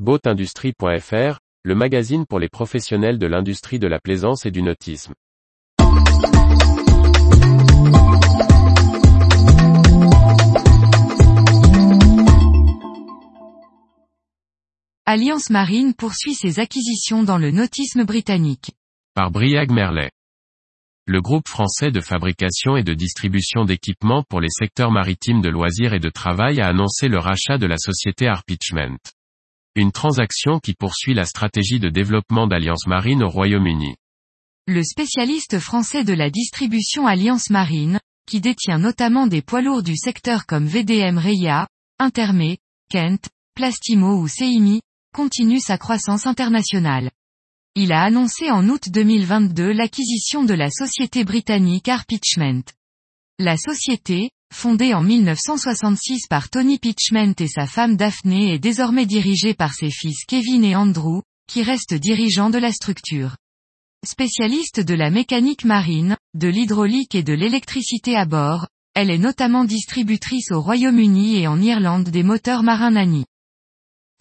Boatindustrie.fr, le magazine pour les professionnels de l'industrie de la plaisance et du nautisme. Alliance Marine poursuit ses acquisitions dans le nautisme britannique. Par Briag Merlet. Le groupe français de fabrication et de distribution d'équipements pour les secteurs maritimes de loisirs et de travail a annoncé le rachat de la société Arpitchment. Une transaction qui poursuit la stratégie de développement d'Alliance Marine au Royaume-Uni. Le spécialiste français de la distribution Alliance Marine, qui détient notamment des poids lourds du secteur comme VDM Reya, Intermé, Kent, Plastimo ou Seimi, continue sa croissance internationale. Il a annoncé en août 2022 l'acquisition de la société britannique Arpitchment. La société, fondée en 1966 par Tony Pitchment et sa femme Daphne est désormais dirigée par ses fils Kevin et Andrew, qui restent dirigeants de la structure. Spécialiste de la mécanique marine, de l'hydraulique et de l'électricité à bord, elle est notamment distributrice au Royaume-Uni et en Irlande des moteurs marins Nani.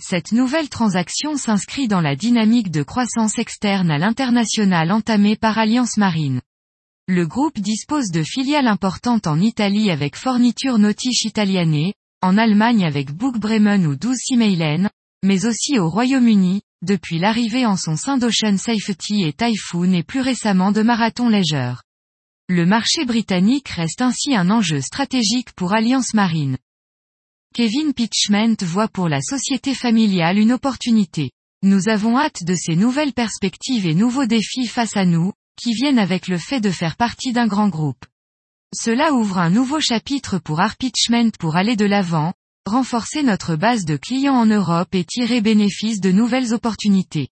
Cette nouvelle transaction s'inscrit dans la dynamique de croissance externe à l'international entamée par Alliance Marine. Le groupe dispose de filiales importantes en Italie avec Forniture Nautiche Italiane, en Allemagne avec Book Bremen ou 12 Simeilen, mais aussi au Royaume-Uni, depuis l'arrivée en son sein d'Ocean Safety et Typhoon et plus récemment de Marathon Leisure. Le marché britannique reste ainsi un enjeu stratégique pour Alliance Marine. Kevin Pitchment voit pour la société familiale une opportunité. Nous avons hâte de ces nouvelles perspectives et nouveaux défis face à nous, qui viennent avec le fait de faire partie d'un grand groupe. Cela ouvre un nouveau chapitre pour Arpitchment pour aller de l'avant, renforcer notre base de clients en Europe et tirer bénéfice de nouvelles opportunités.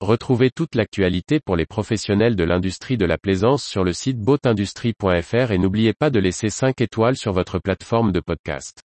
Retrouvez toute l'actualité pour les professionnels de l'industrie de la plaisance sur le site boatindustrie.fr et n'oubliez pas de laisser 5 étoiles sur votre plateforme de podcast.